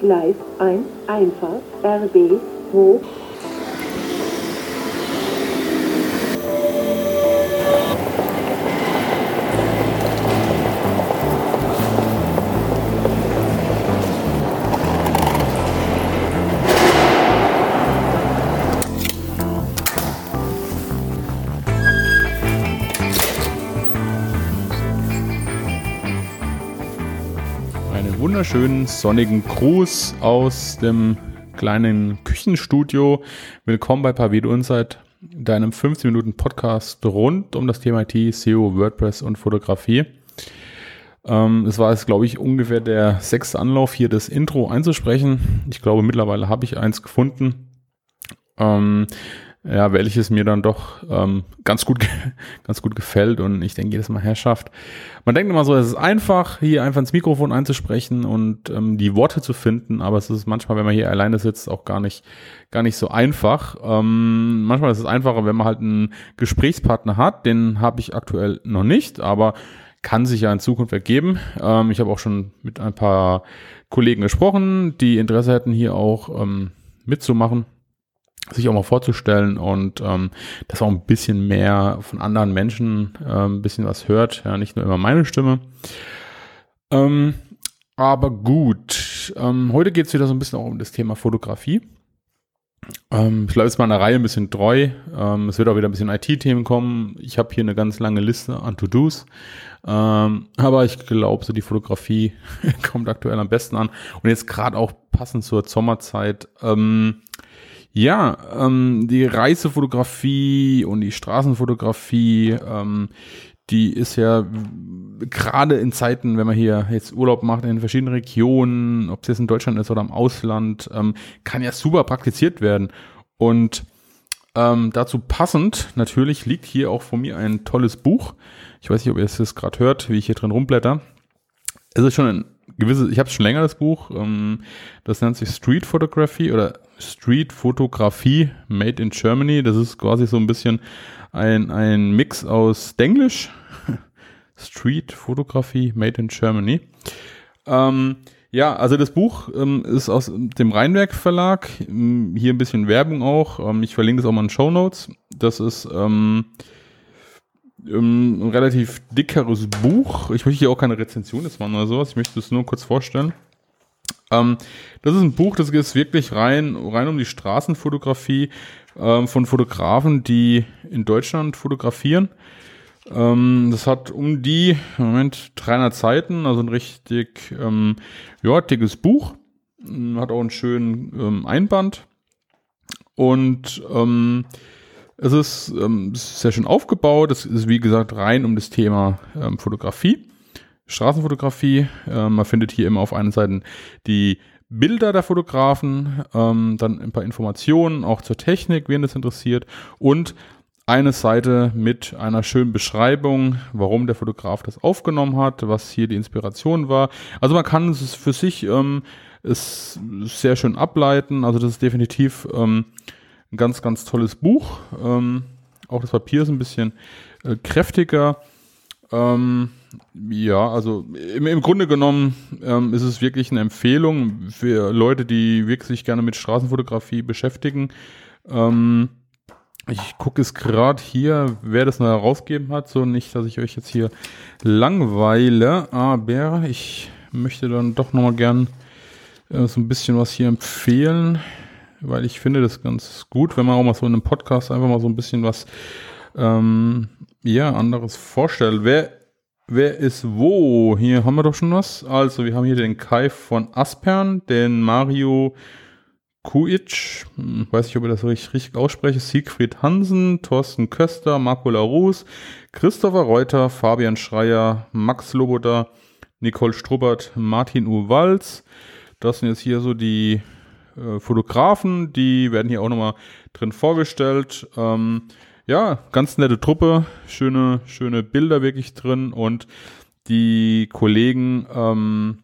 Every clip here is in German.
Gleis 1, Einfahrt, RB, hoch. Wunderschönen sonnigen Gruß aus dem kleinen Küchenstudio. Willkommen bei Pavido Insight, deinem 15 Minuten Podcast rund um das Thema IT, SEO, WordPress und Fotografie. Ähm, es war jetzt, glaube ich, ungefähr der sechste Anlauf, hier das Intro einzusprechen. Ich glaube, mittlerweile habe ich eins gefunden. Ähm, ja, welches mir dann doch ähm, ganz gut ganz gut gefällt und ich denke jedes Mal Herrschaft. Man denkt immer so, es ist einfach, hier einfach ins Mikrofon einzusprechen und ähm, die Worte zu finden, aber es ist manchmal, wenn man hier alleine sitzt, auch gar nicht gar nicht so einfach. Ähm, manchmal ist es einfacher, wenn man halt einen Gesprächspartner hat, den habe ich aktuell noch nicht, aber kann sich ja in Zukunft ergeben. Ähm, ich habe auch schon mit ein paar Kollegen gesprochen, die Interesse hätten, hier auch ähm, mitzumachen sich auch mal vorzustellen und ähm, dass auch ein bisschen mehr von anderen Menschen äh, ein bisschen was hört, ja, nicht nur immer meine Stimme. Ähm, aber gut, ähm, heute geht es wieder so ein bisschen auch um das Thema Fotografie. Ähm, ich bleibe jetzt mal in der Reihe ein bisschen treu. Ähm, es wird auch wieder ein bisschen IT-Themen kommen. Ich habe hier eine ganz lange Liste an To-Dos. Ähm, aber ich glaube, so die Fotografie kommt aktuell am besten an. Und jetzt gerade auch passend zur Sommerzeit. Ähm, ja, ähm, die Reisefotografie und die Straßenfotografie, ähm, die ist ja gerade in Zeiten, wenn man hier jetzt Urlaub macht in verschiedenen Regionen, ob es jetzt in Deutschland ist oder im Ausland, ähm, kann ja super praktiziert werden. Und ähm, dazu passend, natürlich liegt hier auch vor mir ein tolles Buch. Ich weiß nicht, ob ihr es jetzt gerade hört, wie ich hier drin rumblätter. Es ist schon ein gewisse, ich habe schon länger das Buch, ähm, das nennt sich Street Photography oder Street Fotografie Made in Germany. Das ist quasi so ein bisschen ein, ein Mix aus Denglisch, Street Fotografie Made in Germany. Ähm, ja, also das Buch ähm, ist aus dem Rheinwerk Verlag. Ähm, hier ein bisschen Werbung auch. Ähm, ich verlinke das auch mal in Show Notes. Das ist ähm, ähm, ein relativ dickeres Buch. Ich möchte hier auch keine Rezension jetzt machen oder sowas. Ich möchte es nur kurz vorstellen. Ähm, das ist ein Buch, das geht wirklich rein, rein um die Straßenfotografie ähm, von Fotografen, die in Deutschland fotografieren. Ähm, das hat um die, Moment, 300 Seiten, also ein richtig, ähm, ja, dickes Buch. Hat auch einen schönen ähm, Einband. Und es ist ähm, sehr schön aufgebaut. Es ist, wie gesagt, rein um das Thema ähm, Fotografie, Straßenfotografie. Ähm, man findet hier immer auf einer Seite die Bilder der Fotografen, ähm, dann ein paar Informationen auch zur Technik, wen das interessiert und eine Seite mit einer schönen Beschreibung, warum der Fotograf das aufgenommen hat, was hier die Inspiration war. Also man kann es für sich ähm, es sehr schön ableiten. Also das ist definitiv ähm, ein ganz, ganz tolles Buch. Ähm, auch das Papier ist ein bisschen äh, kräftiger. Ähm, ja, also im, im Grunde genommen ähm, ist es wirklich eine Empfehlung für Leute, die wirklich sich gerne mit Straßenfotografie beschäftigen. Ähm, ich gucke es gerade hier, wer das noch herausgegeben hat, so nicht, dass ich euch jetzt hier langweile, aber ich möchte dann doch nochmal gern äh, so ein bisschen was hier empfehlen weil ich finde das ganz gut, wenn man auch mal so in einem Podcast einfach mal so ein bisschen was ähm, ja, anderes vorstellt. Wer, wer ist wo? Hier haben wir doch schon was. Also, wir haben hier den Kai von Aspern, den Mario Kuic, hm, weiß nicht, ob ich das richtig, richtig ausspreche, Siegfried Hansen, Thorsten Köster, Marco Larus, Christopher Reuter, Fabian Schreier, Max Loboda, Nicole Strubbert, Martin U. Walz. Das sind jetzt hier so die äh, Fotografen, die werden hier auch nochmal drin vorgestellt. Ähm, ja, ganz nette Truppe, schöne, schöne Bilder wirklich drin und die Kollegen, ähm,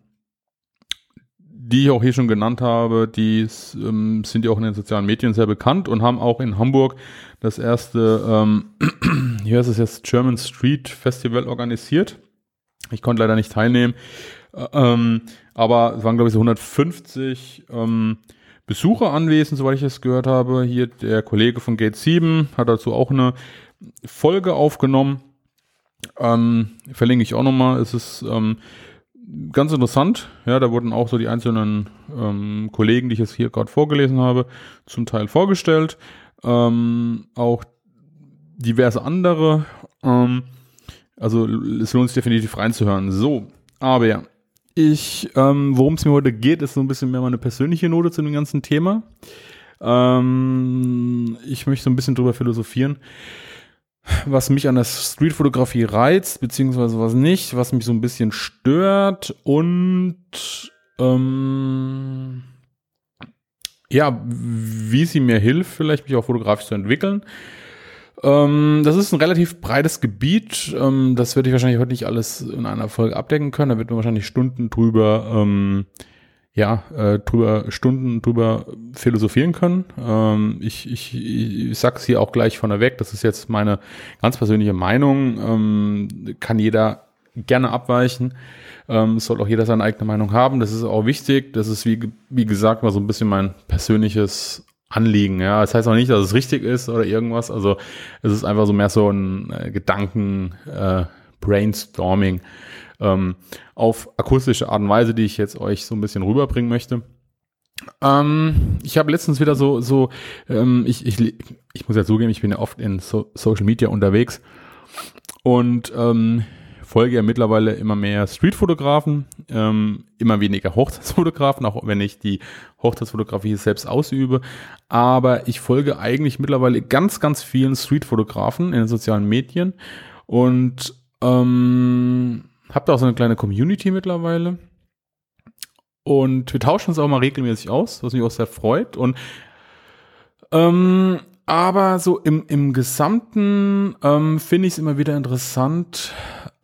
die ich auch hier schon genannt habe, die ähm, sind ja auch in den sozialen Medien sehr bekannt und haben auch in Hamburg das erste, ähm, hier ist es jetzt German Street Festival organisiert. Ich konnte leider nicht teilnehmen. Äh, ähm, Aber es waren, glaube ich, so 150 ähm, Besucher anwesend, soweit ich es gehört habe. Hier der Kollege von Gate 7 hat dazu auch eine Folge aufgenommen. Ähm, verlinke ich auch nochmal. Es ist ähm, ganz interessant. Ja, da wurden auch so die einzelnen ähm, Kollegen, die ich jetzt hier gerade vorgelesen habe, zum Teil vorgestellt. Ähm, auch diverse andere. Ähm, also es lohnt sich definitiv reinzuhören. So, aber ich, ähm, worum es mir heute geht, ist so ein bisschen mehr meine persönliche Note zu dem ganzen Thema. Ähm, ich möchte so ein bisschen drüber philosophieren, was mich an der Streetfotografie reizt, beziehungsweise was nicht, was mich so ein bisschen stört und ähm, ja, wie sie mir hilft, vielleicht mich auch fotografisch zu entwickeln. Ähm, das ist ein relativ breites Gebiet. Ähm, das werde ich wahrscheinlich heute nicht alles in einer Folge abdecken können. Da wird man wahrscheinlich Stunden drüber, ähm, ja, äh, drüber, Stunden drüber philosophieren können. Ähm, ich, ich, ich sag's hier auch gleich von der weg. Das ist jetzt meine ganz persönliche Meinung. Ähm, kann jeder gerne abweichen. Ähm, soll auch jeder seine eigene Meinung haben. Das ist auch wichtig. Das ist, wie, wie gesagt, mal so ein bisschen mein persönliches Anliegen. Ja, das heißt auch nicht, dass es richtig ist oder irgendwas. Also es ist einfach so mehr so ein äh, Gedanken äh, Brainstorming ähm, auf akustische Art und Weise, die ich jetzt euch so ein bisschen rüberbringen möchte. Ähm, ich habe letztens wieder so, so ähm, ich, ich, ich muss ja zugeben, ich bin ja oft in so Social Media unterwegs und ähm, folge ja mittlerweile immer mehr Streetfotografen, ähm, immer weniger Hochzeitsfotografen, auch wenn ich die Hochzeitsfotografie selbst ausübe. Aber ich folge eigentlich mittlerweile ganz, ganz vielen Streetfotografen in den sozialen Medien und ähm, habe da auch so eine kleine Community mittlerweile. Und wir tauschen uns auch mal regelmäßig aus, was mich auch sehr freut. Und ähm, aber so im, im Gesamten ähm, finde ich es immer wieder interessant,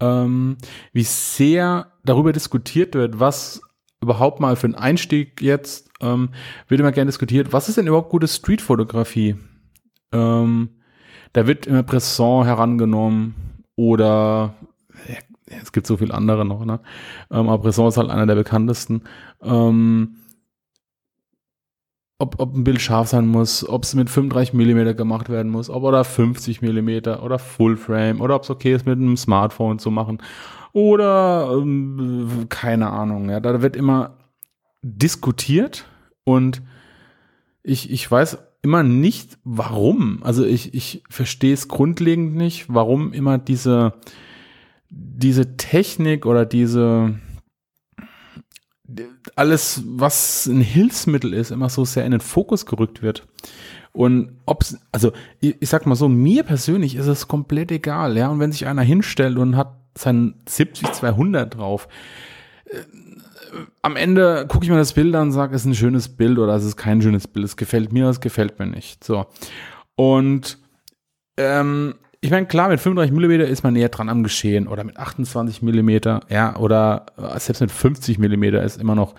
ähm, wie sehr darüber diskutiert wird, was überhaupt mal für einen Einstieg jetzt, ähm, wird immer gerne diskutiert, was ist denn überhaupt gute Streetfotografie? Ähm, da wird immer Bresson herangenommen oder ja, es gibt so viele andere noch, ne? Ähm, aber Bresson ist halt einer der bekanntesten. Ähm, ob, ob ein Bild scharf sein muss, ob es mit 35 mm gemacht werden muss, ob oder 50 mm oder Full Frame oder ob es okay ist, mit einem Smartphone zu machen oder ähm, keine Ahnung. Ja, da wird immer diskutiert und ich, ich weiß immer nicht, warum. Also ich, ich verstehe es grundlegend nicht, warum immer diese, diese Technik oder diese alles, was ein Hilfsmittel ist, immer so sehr in den Fokus gerückt wird. Und ob's, also ich, ich sag mal so, mir persönlich ist es komplett egal, ja. Und wenn sich einer hinstellt und hat sein 70-200 drauf, äh, am Ende gucke ich mir das Bild an und sage, es ist ein schönes Bild oder es ist kein schönes Bild. Es gefällt mir, es gefällt mir nicht. So. Und ähm, ich meine, klar, mit 35 mm ist man näher dran am Geschehen oder mit 28 mm, ja, oder äh, selbst mit 50 mm ist immer noch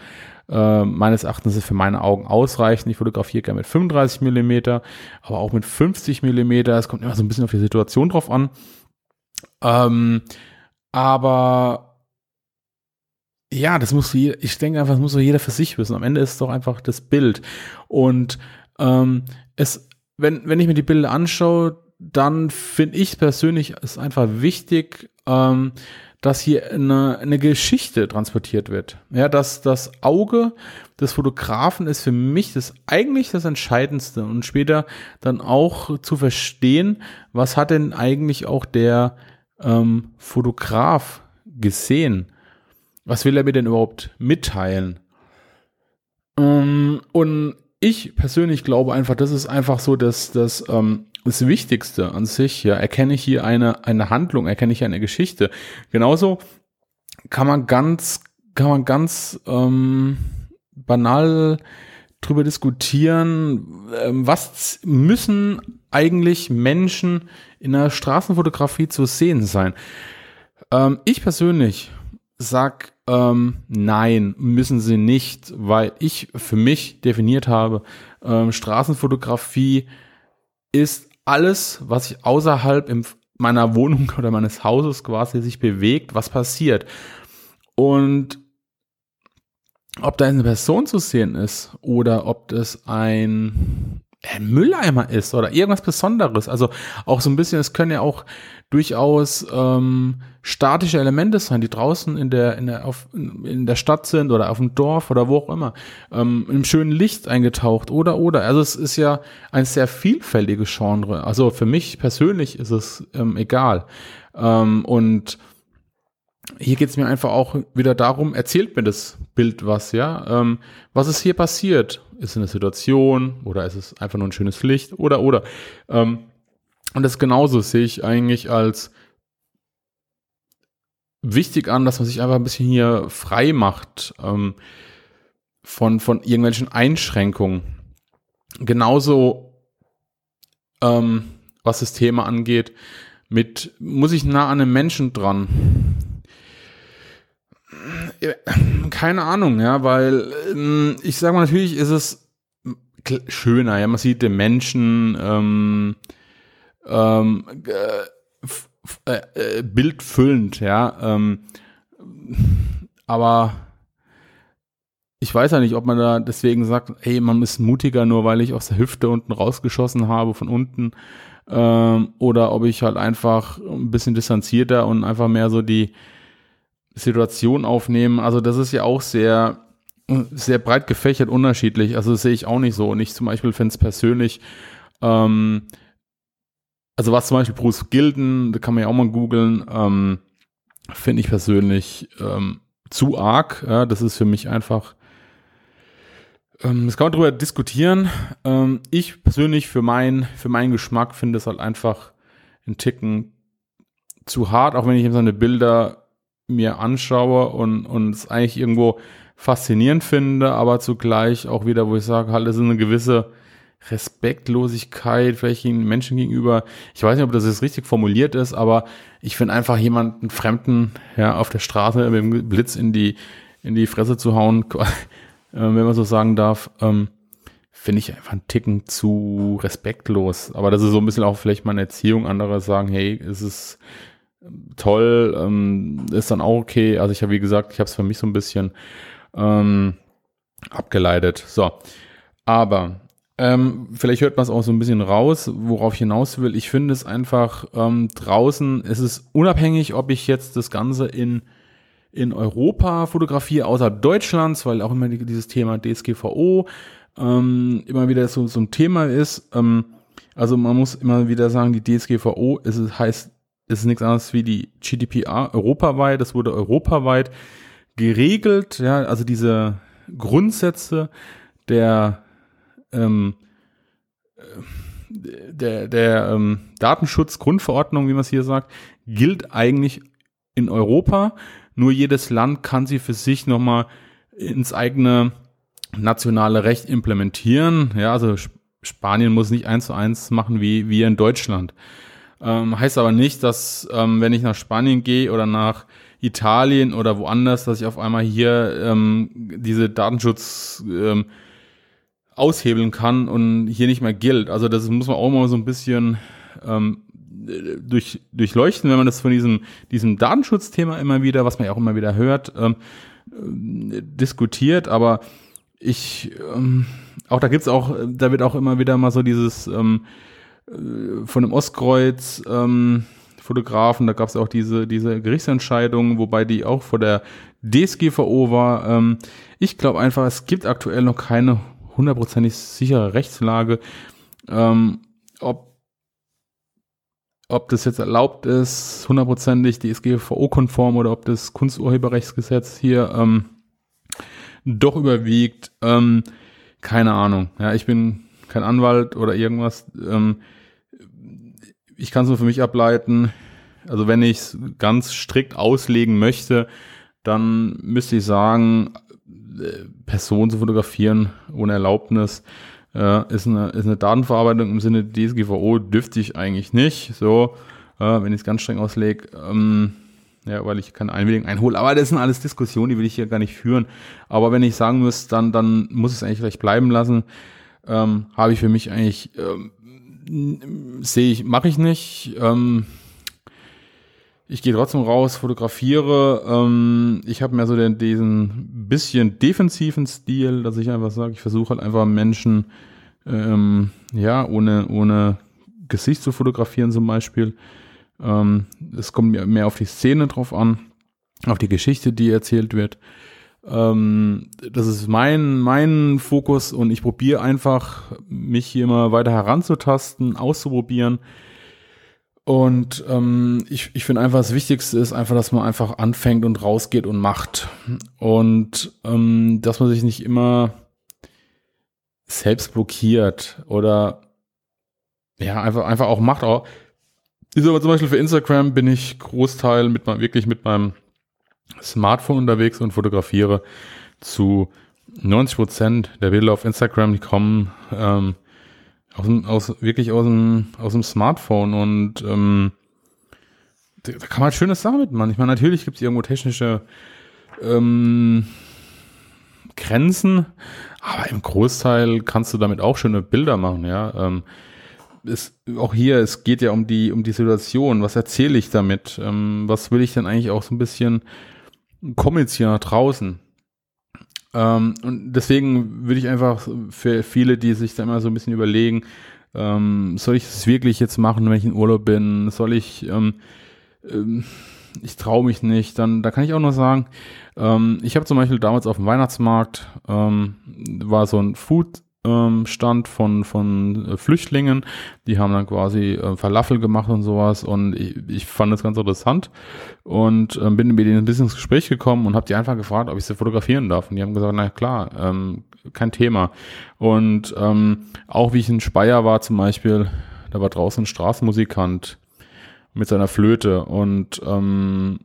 äh, meines Erachtens für meine Augen ausreichend. Ich fotografiere gerne mit 35 mm, aber auch mit 50 mm. Es kommt immer so ein bisschen auf die Situation drauf an. Ähm, aber ja, das muss jeder, ich denke einfach, das muss jeder für sich wissen. Am Ende ist es doch einfach das Bild. Und ähm, es, wenn, wenn ich mir die Bilder anschaue, dann finde ich persönlich es einfach wichtig, ähm, dass hier eine, eine Geschichte transportiert wird. Ja, dass das Auge des Fotografen ist für mich das eigentlich das Entscheidendste und später dann auch zu verstehen, was hat denn eigentlich auch der ähm, Fotograf gesehen? Was will er mir denn überhaupt mitteilen? Ähm, und ich persönlich glaube einfach, das ist einfach so, dass das ähm, das Wichtigste an sich, ja, erkenne ich hier eine, eine Handlung, erkenne ich eine Geschichte. Genauso kann man ganz, kann man ganz ähm, banal drüber diskutieren, ähm, was müssen eigentlich Menschen in der Straßenfotografie zu sehen sein. Ähm, ich persönlich sag ähm, nein, müssen sie nicht, weil ich für mich definiert habe, ähm, Straßenfotografie ist alles, was sich außerhalb im, meiner Wohnung oder meines Hauses quasi sich bewegt, was passiert. Und ob da eine Person zu sehen ist oder ob das ein, ein Mülleimer ist oder irgendwas Besonderes. Also auch so ein bisschen, es können ja auch durchaus ähm, statische Elemente sein, die draußen in der, in der, auf, in der Stadt sind oder auf dem Dorf oder wo auch immer, ähm, im schönen Licht eingetaucht oder oder. Also es ist ja ein sehr vielfältiges Genre. Also für mich persönlich ist es ähm, egal. Ähm, und hier geht es mir einfach auch wieder darum, erzählt mir das Bild was, ja? Ähm, was ist hier passiert? Ist es eine Situation oder ist es einfach nur ein schönes Licht oder oder? Ähm, und das genauso sehe ich eigentlich als wichtig an, dass man sich einfach ein bisschen hier frei macht ähm, von, von irgendwelchen Einschränkungen. Genauso, ähm, was das Thema angeht, mit, muss ich nah an einem Menschen dran? Keine Ahnung, ja, weil ähm, ich sage mal, natürlich ist es schöner, ja, man sieht den Menschen ähm, ähm, äh, äh, bildfüllend, ja, ähm, aber ich weiß ja nicht, ob man da deswegen sagt, hey, man ist mutiger, nur weil ich aus der Hüfte unten rausgeschossen habe, von unten, ähm, oder ob ich halt einfach ein bisschen distanzierter und einfach mehr so die Situation aufnehmen. Also das ist ja auch sehr, sehr breit gefächert unterschiedlich. Also das sehe ich auch nicht so. Und ich zum Beispiel finde es persönlich, ähm, also was zum Beispiel Bruce Gilden, da kann man ja auch mal googeln, ähm, finde ich persönlich ähm, zu arg. Ja, das ist für mich einfach, ähm, das kann man darüber diskutieren. Ähm, ich persönlich für, mein, für meinen Geschmack finde es halt einfach einen Ticken zu hart, auch wenn ich seine Bilder mir anschaue und, und es eigentlich irgendwo faszinierend finde, aber zugleich auch wieder, wo ich sage, halt, es ist eine gewisse Respektlosigkeit vielleicht Menschen gegenüber. Ich weiß nicht, ob das jetzt richtig formuliert ist, aber ich finde einfach jemanden Fremden ja, auf der Straße mit dem Blitz in die, in die Fresse zu hauen, äh, wenn man so sagen darf, ähm, finde ich einfach einen Ticken zu respektlos. Aber das ist so ein bisschen auch vielleicht meine Erziehung. Andere sagen, hey, es ist toll, ähm, ist dann auch okay. Also ich habe, wie gesagt, ich habe es für mich so ein bisschen ähm, abgeleitet. So, aber ähm, vielleicht hört man es auch so ein bisschen raus, worauf ich hinaus will. Ich finde es einfach ähm, draußen, es ist unabhängig, ob ich jetzt das Ganze in, in Europa fotografiere, außerhalb Deutschlands, weil auch immer dieses Thema DSGVO ähm, immer wieder so, so ein Thema ist. Ähm, also man muss immer wieder sagen, die DSGVO ist, heißt ist nichts anderes wie die GDPR europaweit. Das wurde europaweit geregelt. Ja, also diese Grundsätze der ähm, der, der ähm, Datenschutzgrundverordnung, wie man es hier sagt, gilt eigentlich in Europa. Nur jedes Land kann sie für sich nochmal ins eigene nationale Recht implementieren. Ja, also Spanien muss nicht eins zu eins machen wie wir in Deutschland. Ähm, heißt aber nicht, dass ähm, wenn ich nach Spanien gehe oder nach Italien oder woanders, dass ich auf einmal hier ähm, diese Datenschutz ähm, aushebeln kann und hier nicht mehr gilt. Also das muss man auch mal so ein bisschen ähm, durch, durchleuchten, wenn man das von diesem, diesem Datenschutzthema immer wieder, was man ja auch immer wieder hört, ähm, äh, diskutiert. Aber ich, ähm, auch da gibt's auch, da wird auch immer wieder mal so dieses ähm, äh, von dem Ostkreuz ähm, Fotografen, da gab es auch diese, diese Gerichtsentscheidung, wobei die auch vor der DSGVO war. Ähm, ich glaube einfach, es gibt aktuell noch keine hundertprozentig sichere Rechtslage, ähm, ob, ob das jetzt erlaubt ist, hundertprozentig DSGVO-konform oder ob das Kunsturheberrechtsgesetz hier ähm, doch überwiegt. Ähm, keine Ahnung. Ja, ich bin kein Anwalt oder irgendwas. Ähm, ich kann es nur für mich ableiten. Also wenn ich es ganz strikt auslegen möchte, dann müsste ich sagen, äh, Personen zu fotografieren ohne Erlaubnis äh, ist, eine, ist eine Datenverarbeitung im Sinne DSGVO dürfte ich eigentlich nicht. So, äh, wenn ich es ganz streng auslege, ähm, ja, weil ich keine Einwilligung einhole. Aber das sind alles Diskussionen, die will ich hier gar nicht führen. Aber wenn ich sagen muss, dann, dann muss es eigentlich gleich bleiben lassen ähm, habe ich für mich eigentlich, ähm, sehe ich, mache ich nicht. Ähm, ich gehe trotzdem raus, fotografiere. Ähm, ich habe mehr so den, diesen bisschen defensiven Stil, dass ich einfach sage, ich versuche halt einfach Menschen, ähm, ja, ohne, ohne Gesicht zu fotografieren zum Beispiel. Ähm, es kommt mehr auf die Szene drauf an, auf die Geschichte, die erzählt wird. Ähm, das ist mein, mein Fokus und ich probiere einfach, mich hier immer weiter heranzutasten, auszuprobieren und ähm, ich, ich finde einfach, das Wichtigste ist einfach, dass man einfach anfängt und rausgeht und macht. Und ähm, dass man sich nicht immer selbst blockiert oder ja, einfach, einfach auch macht. Auch, ist aber zum Beispiel für Instagram bin ich Großteil mit meinem, wirklich mit meinem Smartphone unterwegs und fotografiere zu 90 Prozent der Bilder auf Instagram, die kommen ähm, aus, aus wirklich aus dem, aus dem Smartphone und ähm, da, da kann man halt schönes Sachen mitmachen. Ich meine, natürlich gibt es irgendwo technische ähm, Grenzen, aber im Großteil kannst du damit auch schöne Bilder machen, ja. Ähm, es, auch hier, es geht ja um die, um die Situation. Was erzähle ich damit? Ähm, was will ich denn eigentlich auch so ein bisschen kommunizieren nach draußen? Ähm, und deswegen würde ich einfach für viele, die sich da immer so ein bisschen überlegen, ähm, soll ich es wirklich jetzt machen, wenn ich in Urlaub bin? Soll ich, ähm, ähm, ich traue mich nicht, dann da kann ich auch nur sagen, ähm, ich habe zum Beispiel damals auf dem Weihnachtsmarkt, ähm, war so ein Food ähm, Stand von, von äh, Flüchtlingen. Die haben dann quasi äh, Falafel gemacht und sowas und ich, ich fand das ganz interessant und ähm, bin mit denen ein bisschen ins Gespräch gekommen und habe die einfach gefragt, ob ich sie fotografieren darf. Und die haben gesagt, na klar, ähm, kein Thema. Und ähm, auch wie ich in Speyer war zum Beispiel, da war draußen ein Straßenmusikant mit seiner Flöte und ähm,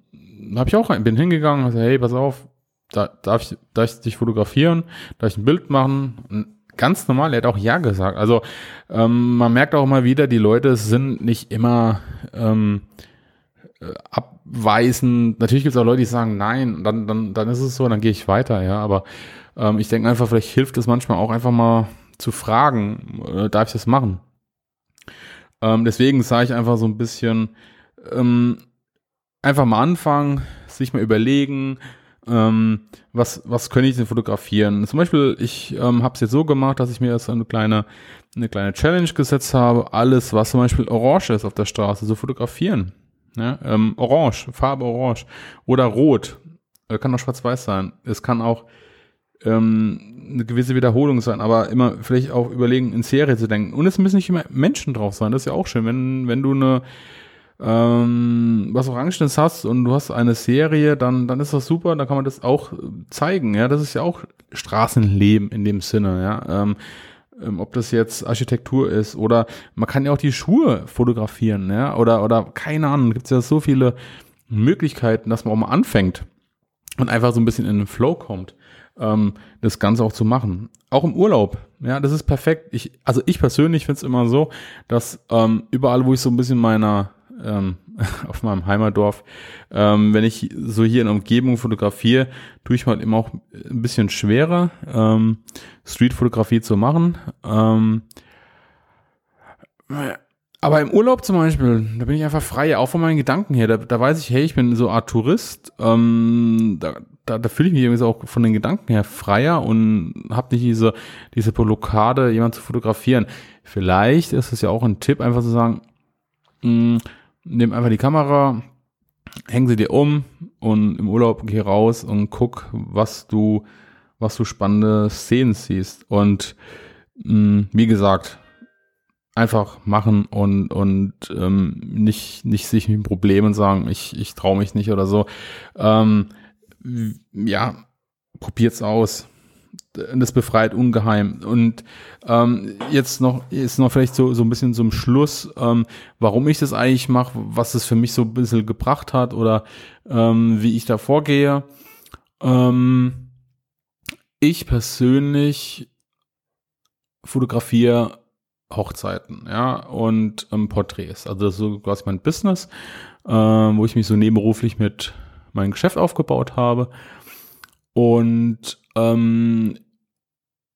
habe ich auch bin hingegangen und gesagt, hey, pass auf, da, darf, ich, darf ich dich fotografieren, darf ich ein Bild machen? Ganz normal, er hat auch Ja gesagt. Also ähm, man merkt auch immer wieder, die Leute sind nicht immer ähm, äh, abweisend. Natürlich gibt es auch Leute, die sagen Nein, dann, dann, dann ist es so, dann gehe ich weiter, ja. Aber ähm, ich denke einfach, vielleicht hilft es manchmal auch einfach mal zu fragen, äh, darf ich das machen? Ähm, deswegen sage ich einfach so ein bisschen, ähm, einfach mal anfangen, sich mal überlegen, ähm, was, was könnte ich denn fotografieren? Zum Beispiel, ich ähm, habe es jetzt so gemacht, dass ich mir jetzt eine kleine, eine kleine Challenge gesetzt habe, alles, was zum Beispiel orange ist auf der Straße, zu fotografieren. Ja, ähm, orange, Farbe orange oder rot. Äh, kann auch schwarz-weiß sein. Es kann auch ähm, eine gewisse Wiederholung sein, aber immer vielleicht auch überlegen, in Serie zu denken. Und es müssen nicht immer Menschen drauf sein. Das ist ja auch schön, wenn, wenn du eine ähm, was Orangenes hast und du hast eine Serie, dann, dann ist das super, dann kann man das auch zeigen, ja, das ist ja auch Straßenleben in dem Sinne, ja, ähm, ähm, ob das jetzt Architektur ist oder man kann ja auch die Schuhe fotografieren, ja, oder, oder keine Ahnung, gibt es ja so viele Möglichkeiten, dass man auch mal anfängt und einfach so ein bisschen in den Flow kommt, ähm, das Ganze auch zu machen. Auch im Urlaub, ja, das ist perfekt. Ich, also ich persönlich finde es immer so, dass ähm, überall, wo ich so ein bisschen meiner ähm, auf meinem Heimatdorf. Ähm, wenn ich so hier in Umgebung fotografiere, tue ich mir halt immer auch ein bisschen schwerer, ähm, Streetfotografie zu machen. Ähm, aber im Urlaub zum Beispiel, da bin ich einfach frei, auch von meinen Gedanken her. Da, da weiß ich, hey, ich bin so Art Tourist. Ähm, da, da, da fühle ich mich irgendwie auch von den Gedanken her freier und habe nicht diese, diese Blockade, jemanden zu fotografieren. Vielleicht ist es ja auch ein Tipp, einfach zu sagen, mh, mm, nimm einfach die Kamera, häng sie dir um und im Urlaub geh raus und guck, was du, was du spannende Szenen siehst. Und mh, mm, wie gesagt, einfach machen und, und ähm, nicht, nicht sich mit Problemen sagen, ich, ich traue mich nicht oder so. Ähm, ja, probiert's aus das befreit ungeheim. Und ähm, jetzt noch ist noch vielleicht so so ein bisschen zum Schluss, ähm, warum ich das eigentlich mache, was es für mich so ein bisschen gebracht hat oder ähm, wie ich da vorgehe. Ähm, ich persönlich fotografiere Hochzeiten, ja, und ähm, Porträts. Also das ist so quasi mein Business, äh, wo ich mich so nebenberuflich mit meinem Geschäft aufgebaut habe. Und ähm,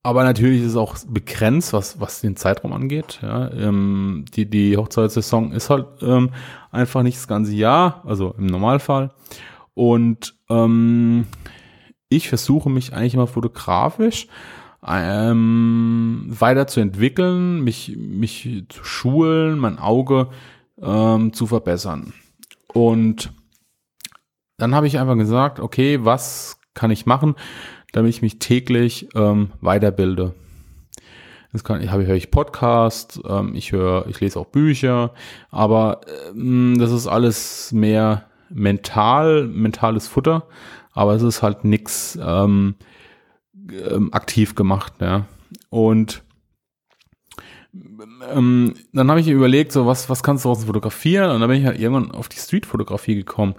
aber natürlich ist es auch begrenzt, was, was den Zeitraum angeht. Ja, ähm, die, die Hochzeitssaison ist halt ähm, einfach nicht das ganze Jahr, also im Normalfall. Und ähm, ich versuche mich eigentlich immer fotografisch ähm, weiterzuentwickeln, mich, mich zu schulen, mein Auge ähm, zu verbessern. Und dann habe ich einfach gesagt, okay, was kann ich machen, damit ich mich täglich ähm, weiterbilde? Das kann, ich habe höre ich Podcasts, ähm, ich höre, ich lese auch Bücher, aber ähm, das ist alles mehr mental, mentales Futter, aber es ist halt nichts ähm, ähm, aktiv gemacht, ja. Und ähm, dann habe ich überlegt, so was, was kannst du aus fotografieren? Und dann bin ich halt irgendwann auf die Streetfotografie gekommen.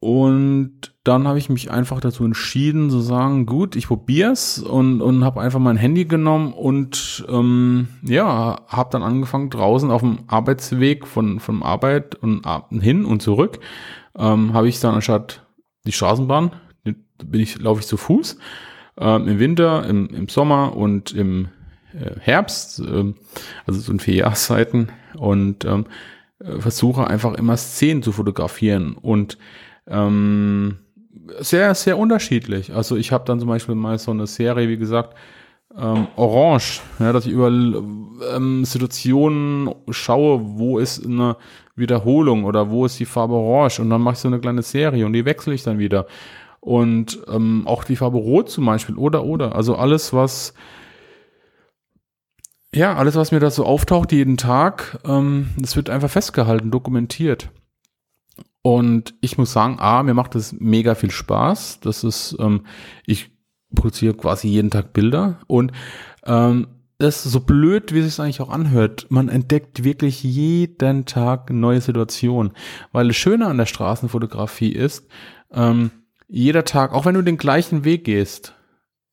Und dann habe ich mich einfach dazu entschieden, zu sagen, gut, ich probier's und, und habe einfach mein Handy genommen und ähm, ja, habe dann angefangen draußen auf dem Arbeitsweg von, von Arbeit und hin und zurück, ähm, habe ich dann anstatt die Straßenbahn, bin ich, laufe ich zu Fuß, ähm, im Winter, im, im Sommer und im äh, Herbst, ähm, also so in vier Jahreszeiten und ähm, äh, versuche einfach immer Szenen zu fotografieren und ähm, sehr, sehr unterschiedlich. Also ich habe dann zum Beispiel mal so eine Serie, wie gesagt, ähm, Orange, ja, dass ich über ähm, Situationen schaue, wo ist eine Wiederholung oder wo ist die Farbe Orange und dann mache ich so eine kleine Serie und die wechsle ich dann wieder. Und ähm, auch die Farbe Rot zum Beispiel oder oder. Also alles, was ja, alles, was mir da so auftaucht jeden Tag, ähm, das wird einfach festgehalten, dokumentiert. Und ich muss sagen, A, mir macht das mega viel Spaß. Das ist, ähm, ich produziere quasi jeden Tag Bilder und ähm, das ist so blöd, wie es sich eigentlich auch anhört. Man entdeckt wirklich jeden Tag neue Situationen. Weil das Schöne an der Straßenfotografie ist, ähm, jeder Tag, auch wenn du den gleichen Weg gehst,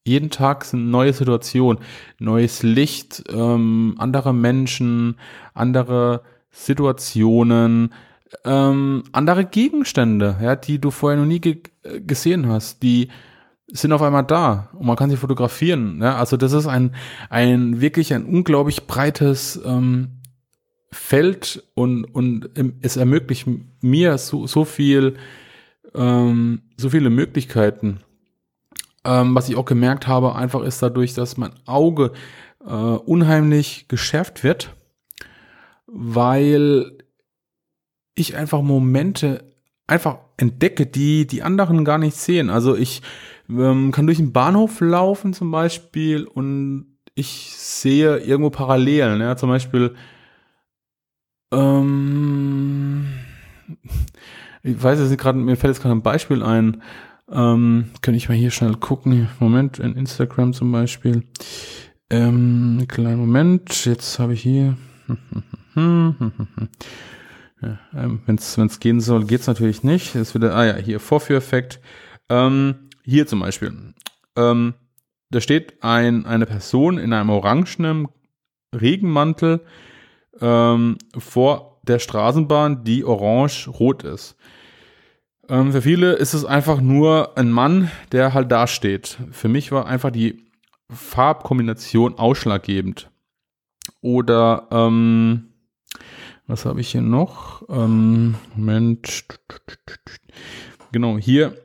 jeden Tag sind neue Situationen, neues Licht, ähm, andere Menschen, andere Situationen, ähm, andere Gegenstände, ja, die du vorher noch nie ge äh, gesehen hast, die sind auf einmal da und man kann sie fotografieren. Ja? Also das ist ein, ein wirklich ein unglaublich breites ähm, Feld und, und es ermöglicht mir so, so viel, ähm, so viele Möglichkeiten. Ähm, was ich auch gemerkt habe, einfach ist dadurch, dass mein Auge äh, unheimlich geschärft wird, weil ich einfach Momente einfach entdecke, die die anderen gar nicht sehen. Also ich ähm, kann durch den Bahnhof laufen zum Beispiel und ich sehe irgendwo Parallelen. Ja, zum Beispiel, ähm, ich weiß jetzt gerade, mir fällt jetzt gerade ein Beispiel ein. Ähm, kann ich mal hier schnell gucken. Moment, in Instagram zum Beispiel. Ähm, kleinen Moment, jetzt habe ich hier. Ja, ähm, Wenn es gehen soll, geht's natürlich nicht. Das wieder, ah ja, hier Vorführeffekt. Ähm, hier zum Beispiel. Ähm, da steht ein, eine Person in einem orangenen Regenmantel ähm, vor der Straßenbahn, die orange-rot ist. Ähm, für viele ist es einfach nur ein Mann, der halt da steht. Für mich war einfach die Farbkombination ausschlaggebend. Oder ähm, was habe ich hier noch? Ähm, Moment. Genau, hier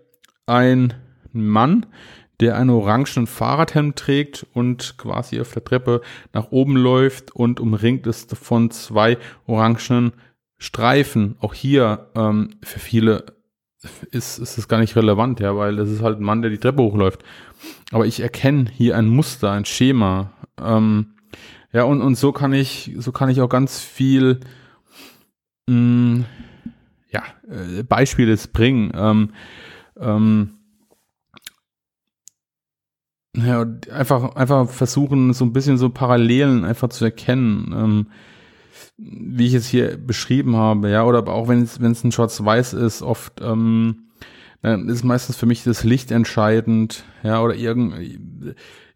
ein Mann, der einen orangen Fahrradhemd trägt und quasi auf der Treppe nach oben läuft und umringt ist von zwei orangen Streifen. Auch hier ähm, für viele ist, ist es gar nicht relevant, ja, weil es ist halt ein Mann, der die Treppe hochläuft. Aber ich erkenne hier ein Muster, ein Schema. Ähm, ja, und, und so kann ich, so kann ich auch ganz viel mh, mm, ja, äh, Beispiele bringen. Ähm, ähm, ja, einfach, einfach versuchen, so ein bisschen so Parallelen einfach zu erkennen, ähm, wie ich es hier beschrieben habe, ja, oder auch wenn es, wenn es ein Schwarz-Weiß ist, oft, ähm, dann ist meistens für mich das Licht entscheidend, ja, oder irgendeine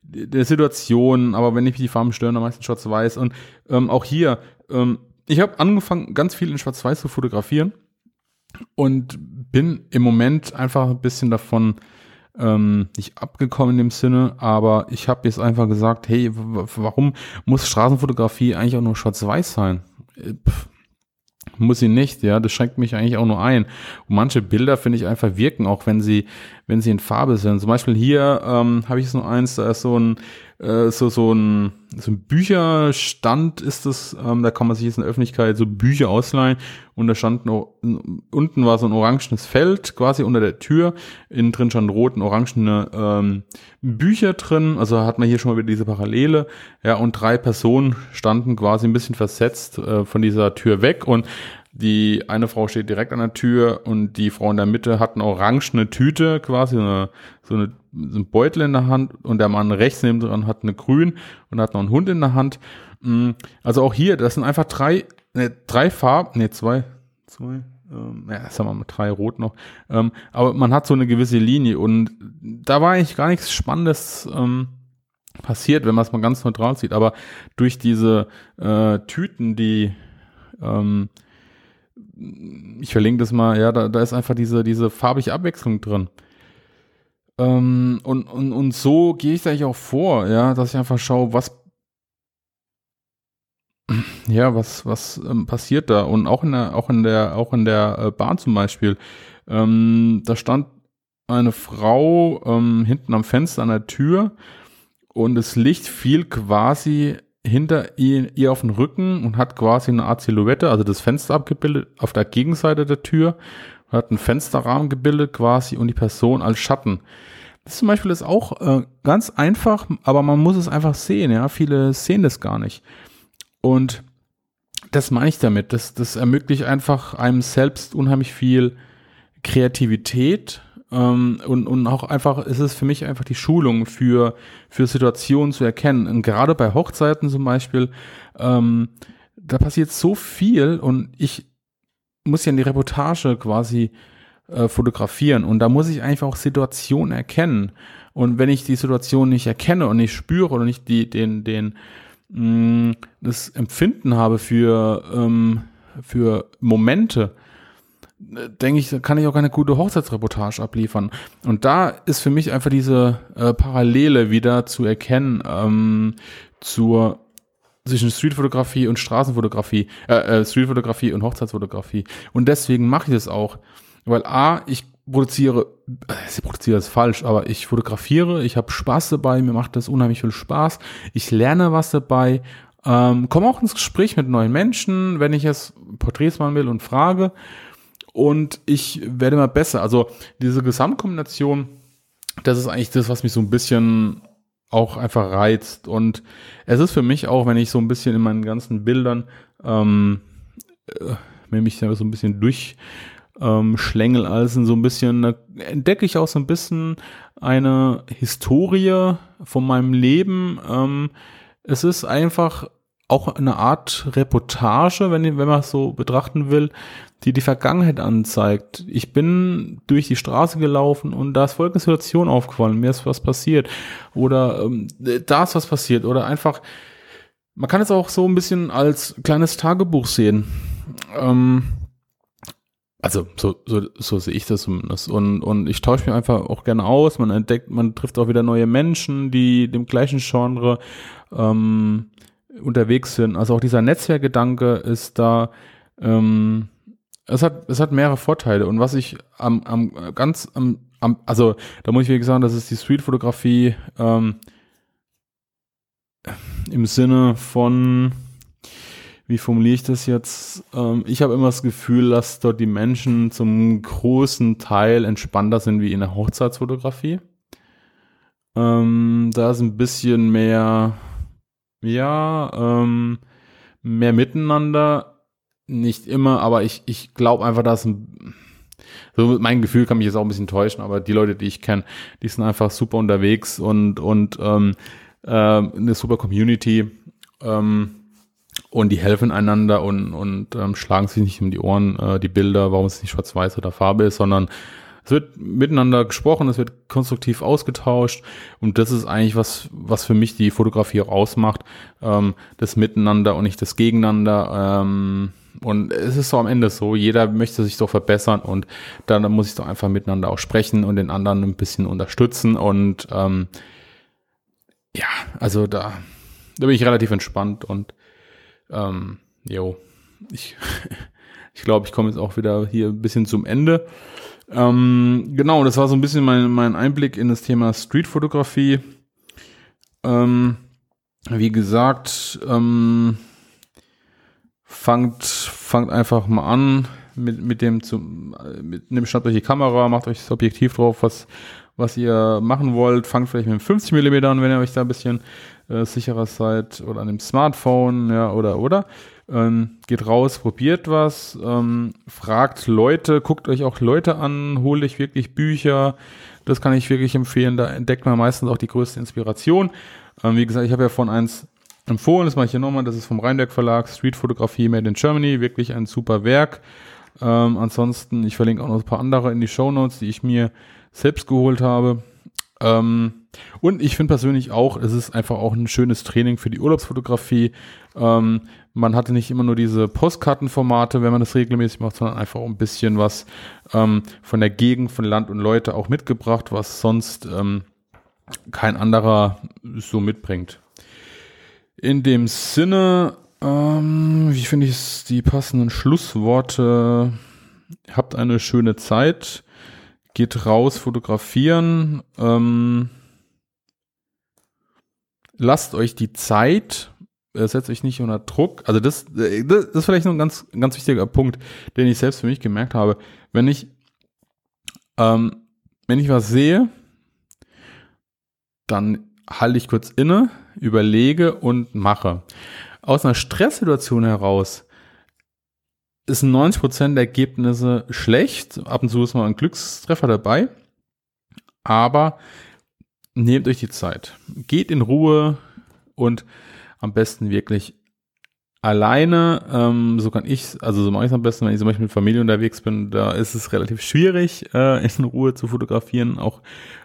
der Situation, aber wenn ich die Farben stören, dann meistens Schwarz-Weiß und ähm, auch hier, ähm, ich habe angefangen, ganz viel in Schwarz-Weiß zu fotografieren und bin im Moment einfach ein bisschen davon ähm, nicht abgekommen in dem Sinne, aber ich habe jetzt einfach gesagt, hey, warum muss Straßenfotografie eigentlich auch nur schwarz-weiß sein? Äh, pff, muss sie nicht, ja, das schränkt mich eigentlich auch nur ein. Und manche Bilder finde ich einfach wirken, auch wenn sie, wenn sie in Farbe sind. Zum Beispiel hier ähm, habe ich so eins, da ist so ein äh, so, so, ein, so ein Bücherstand ist das, ähm, da kann man sich jetzt in der Öffentlichkeit so Bücher ausleihen. Und da stand noch, unten war so ein orangenes Feld quasi unter der Tür, innen drin stand rot und orangene ähm, Bücher drin, also hat man hier schon mal wieder diese Parallele, ja, und drei Personen standen quasi ein bisschen versetzt äh, von dieser Tür weg. Und die eine Frau steht direkt an der Tür und die Frau in der Mitte hat eine orangene Tüte, quasi eine, so, eine, so ein Beutel in der Hand und der Mann rechts neben dran hat eine grün und hat noch einen Hund in der Hand. Mm, also auch hier, das sind einfach drei, ne, drei Farben, ne, zwei, zwei, ähm, ja, sagen wir mal drei rot noch. Ähm, aber man hat so eine gewisse Linie und da war eigentlich gar nichts Spannendes ähm, passiert, wenn man es mal ganz neutral sieht. Aber durch diese äh, Tüten, die ähm, ich verlinke das mal, ja, da, da ist einfach diese, diese farbige Abwechslung drin. Ähm, und, und, und so gehe ich da eigentlich auch vor, ja, dass ich einfach schaue, was ja, was, was ähm, passiert da? Und auch in der, auch in der, auch in der äh, Bahn zum Beispiel. Ähm, da stand eine Frau ähm, hinten am Fenster an der Tür und das Licht fiel quasi hinter ihr, ihr auf den Rücken und hat quasi eine Art Silhouette, also das Fenster abgebildet auf der Gegenseite der Tür, hat einen Fensterrahmen gebildet quasi und die Person als Schatten. Das zum Beispiel ist auch äh, ganz einfach, aber man muss es einfach sehen, ja. Viele sehen das gar nicht. Und das meine ich damit. Das, das ermöglicht einfach einem selbst unheimlich viel Kreativität ähm, und, und auch einfach, ist es für mich einfach die Schulung für, für Situationen zu erkennen. Und gerade bei Hochzeiten zum Beispiel, ähm, da passiert so viel und ich muss ja in die Reportage quasi äh, fotografieren und da muss ich einfach auch Situationen erkennen. Und wenn ich die Situation nicht erkenne und nicht spüre oder nicht die, den, den, mh, mm, das Empfinden habe für, ähm, für Momente, denke ich, kann ich auch keine gute Hochzeitsreportage abliefern. Und da ist für mich einfach diese äh, Parallele wieder zu erkennen ähm, zur zwischen Streetfotografie und Straßenfotografie, äh, äh, Streetfotografie und Hochzeitsfotografie. Und deswegen mache ich das auch. Weil A, ich produziere, äh, ich produziere ist falsch, aber ich fotografiere, ich habe Spaß dabei, mir macht das unheimlich viel Spaß, ich lerne was dabei, ähm, komme auch ins Gespräch mit neuen Menschen, wenn ich jetzt Porträts machen will und frage und ich werde mal besser. Also diese Gesamtkombination, das ist eigentlich das, was mich so ein bisschen auch einfach reizt. Und es ist für mich auch, wenn ich so ein bisschen in meinen ganzen Bildern, ähm, äh, wenn mich da so ein bisschen durch ähm, Schlängel alles so ein bisschen, entdecke ich auch so ein bisschen eine Historie von meinem Leben. Ähm, es ist einfach auch eine Art Reportage, wenn, wenn man es so betrachten will, die die Vergangenheit anzeigt. Ich bin durch die Straße gelaufen und da ist folgende Situation aufgefallen, mir ist was passiert oder ähm, da ist was passiert oder einfach, man kann es auch so ein bisschen als kleines Tagebuch sehen. Ähm, also so, so, so sehe ich das zumindest. Und, und ich tausche mich einfach auch gerne aus. Man entdeckt, man trifft auch wieder neue Menschen, die dem gleichen Genre ähm, unterwegs sind. Also auch dieser Netzwerkgedanke ist da, ähm, es hat, es hat mehrere Vorteile. Und was ich am, am ganz am, am also da muss ich wirklich sagen, das ist die Streetfotografie ähm, im Sinne von, wie formuliere ich das jetzt? Ähm, ich habe immer das Gefühl, dass dort die Menschen zum großen Teil entspannter sind wie in der Hochzeitsfotografie. Ähm, da ist ein bisschen mehr ja, ähm, mehr miteinander. Nicht immer, aber ich, ich glaube einfach, dass so mein Gefühl kann mich jetzt auch ein bisschen täuschen, aber die Leute, die ich kenne, die sind einfach super unterwegs und, und ähm, äh, eine super Community ähm, und die helfen einander und, und ähm, schlagen sich nicht um die Ohren, äh, die Bilder, warum es nicht schwarz-weiß oder Farbe ist, sondern es wird miteinander gesprochen, es wird konstruktiv ausgetauscht und das ist eigentlich was, was für mich die Fotografie auch ausmacht, ähm, das Miteinander und nicht das Gegeneinander. Ähm, Und es ist so am Ende so, jeder möchte sich doch verbessern und dann muss ich doch einfach miteinander auch sprechen und den anderen ein bisschen unterstützen. Und ähm, ja, also da, da bin ich relativ entspannt und ähm, jo, ich, ich glaube, ich komme jetzt auch wieder hier ein bisschen zum Ende. Ähm, genau, das war so ein bisschen mein, mein Einblick in das Thema Streetfotografie. Ähm, wie gesagt, ähm, fangt, fangt einfach mal an mit, mit dem zum, mit dem schnappt euch die Kamera, macht euch das Objektiv drauf, was, was ihr machen wollt. Fangt vielleicht mit dem 50 mm an, wenn ihr euch da ein bisschen äh, sicherer seid oder an dem Smartphone, ja, oder, oder. Ähm, geht raus, probiert was, ähm, fragt Leute, guckt euch auch Leute an, holt euch wirklich Bücher. Das kann ich wirklich empfehlen. Da entdeckt man meistens auch die größte Inspiration. Ähm, wie gesagt, ich habe ja von eins empfohlen, das mache ich hier nochmal, das ist vom Rheinberg Verlag, Street Fotografie Made in Germany, wirklich ein super Werk. Ähm, ansonsten, ich verlinke auch noch ein paar andere in die Show Notes, die ich mir selbst geholt habe. Ähm, und ich finde persönlich auch, es ist einfach auch ein schönes Training für die Urlaubsfotografie. Ähm, man hatte nicht immer nur diese Postkartenformate, wenn man das regelmäßig macht, sondern einfach ein bisschen was ähm, von der Gegend, von Land und Leute auch mitgebracht, was sonst ähm, kein anderer so mitbringt. In dem Sinne, ähm, wie finde ich die passenden Schlussworte? Habt eine schöne Zeit geht raus, fotografieren. Lasst euch die Zeit, äh, setzt euch nicht unter Druck. Also das, äh, das, das ist vielleicht noch ein ganz, ganz wichtiger Punkt, den ich selbst für mich gemerkt habe. Wenn ich, ähm, wenn ich was sehe, dann halte ich kurz inne, überlege und mache. Aus einer Stresssituation heraus ist 90% der Ergebnisse schlecht. Ab und zu ist mal ein Glückstreffer dabei. Aber nehmt euch die Zeit. Geht in Ruhe und am besten wirklich alleine. Ähm, so kann ich, also so mache ich es am besten, wenn ich zum Beispiel mit Familie unterwegs bin. Da ist es relativ schwierig, äh, in Ruhe zu fotografieren, auch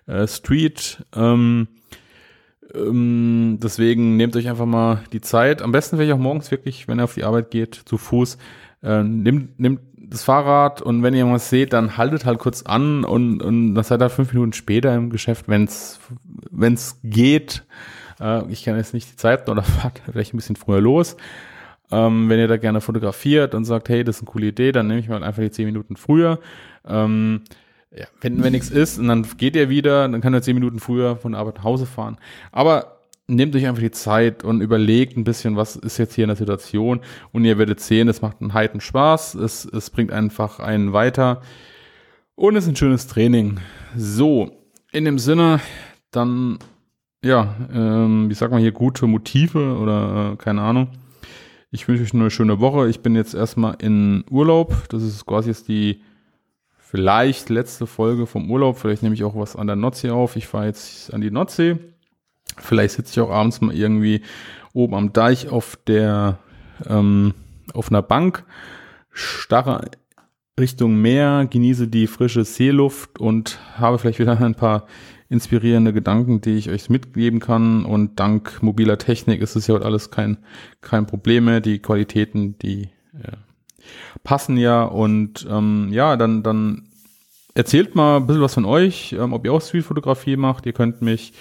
äh, Street. Ähm, ähm, deswegen nehmt euch einfach mal die Zeit. Am besten vielleicht auch morgens wirklich, wenn ihr auf die Arbeit geht, zu Fuß äh, nimmt, nimmt das Fahrrad und wenn ihr was seht, dann haltet halt kurz an und, und dann seid ihr fünf Minuten später im Geschäft, wenn es geht. Äh, ich kenne jetzt nicht die Zeiten oder fahrt vielleicht ein bisschen früher los. Ähm, wenn ihr da gerne fotografiert und sagt, hey, das ist eine coole Idee, dann nehme ich mal einfach die zehn Minuten früher. Ähm, ja, wenn, wenn nichts ist und dann geht ihr wieder, dann kann er zehn Minuten früher von der Arbeit nach Hause fahren. Aber nehmt euch einfach die Zeit und überlegt ein bisschen, was ist jetzt hier in der Situation und ihr werdet sehen, es macht einen heiten Spaß, es, es bringt einfach einen weiter und es ist ein schönes Training. So, in dem Sinne, dann, ja, ähm, wie sagt man hier, gute Motive oder äh, keine Ahnung. Ich wünsche euch eine schöne Woche. Ich bin jetzt erstmal in Urlaub. Das ist quasi jetzt die vielleicht letzte Folge vom Urlaub. Vielleicht nehme ich auch was an der Nordsee auf. Ich fahre jetzt an die Nordsee Vielleicht sitze ich auch abends mal irgendwie oben am Deich auf der, ähm, auf einer Bank, starre Richtung Meer, genieße die frische Seeluft und habe vielleicht wieder ein paar inspirierende Gedanken, die ich euch mitgeben kann. Und dank mobiler Technik ist es ja alles kein, kein Problem mehr. Die Qualitäten, die ja, passen ja. Und ähm, ja, dann, dann erzählt mal ein bisschen was von euch, ähm, ob ihr auch Streetfotografie macht. Ihr könnt mich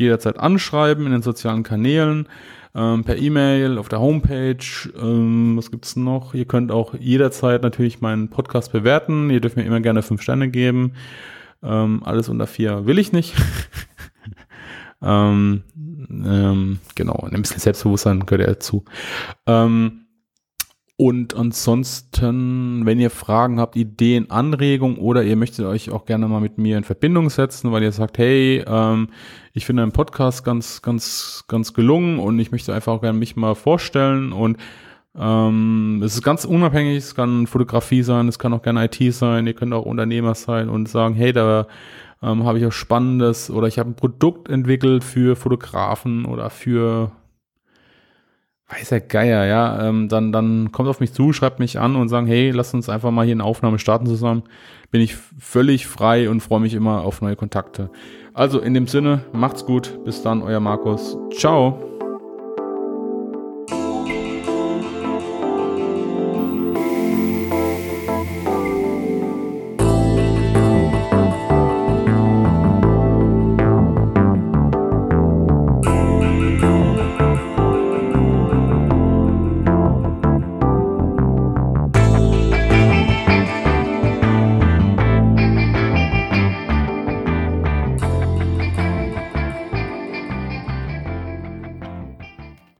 jederzeit anschreiben in den sozialen Kanälen, ähm, per E-Mail, auf der Homepage. Ähm, was gibt's noch? Ihr könnt auch jederzeit natürlich meinen Podcast bewerten. Ihr dürft mir immer gerne fünf Sterne geben. Ähm, alles unter vier will ich nicht. ähm, ähm, genau, ein bisschen Selbstbewusstsein gehört ja dazu. Ähm, und ansonsten, wenn ihr Fragen habt, Ideen, Anregungen oder ihr möchtet euch auch gerne mal mit mir in Verbindung setzen, weil ihr sagt, hey, ähm, ich finde einen Podcast ganz, ganz, ganz gelungen und ich möchte einfach auch gerne mich mal vorstellen und ähm, es ist ganz unabhängig, es kann Fotografie sein, es kann auch gerne IT sein, ihr könnt auch Unternehmer sein und sagen, hey, da ähm, habe ich auch Spannendes oder ich habe ein Produkt entwickelt für Fotografen oder für weiß der Geier, ja, ähm, dann, dann kommt auf mich zu, schreibt mich an und sagen, hey, lass uns einfach mal hier eine Aufnahme starten zusammen. Bin ich völlig frei und freue mich immer auf neue Kontakte. Also in dem Sinne, macht's gut, bis dann, euer Markus. Ciao.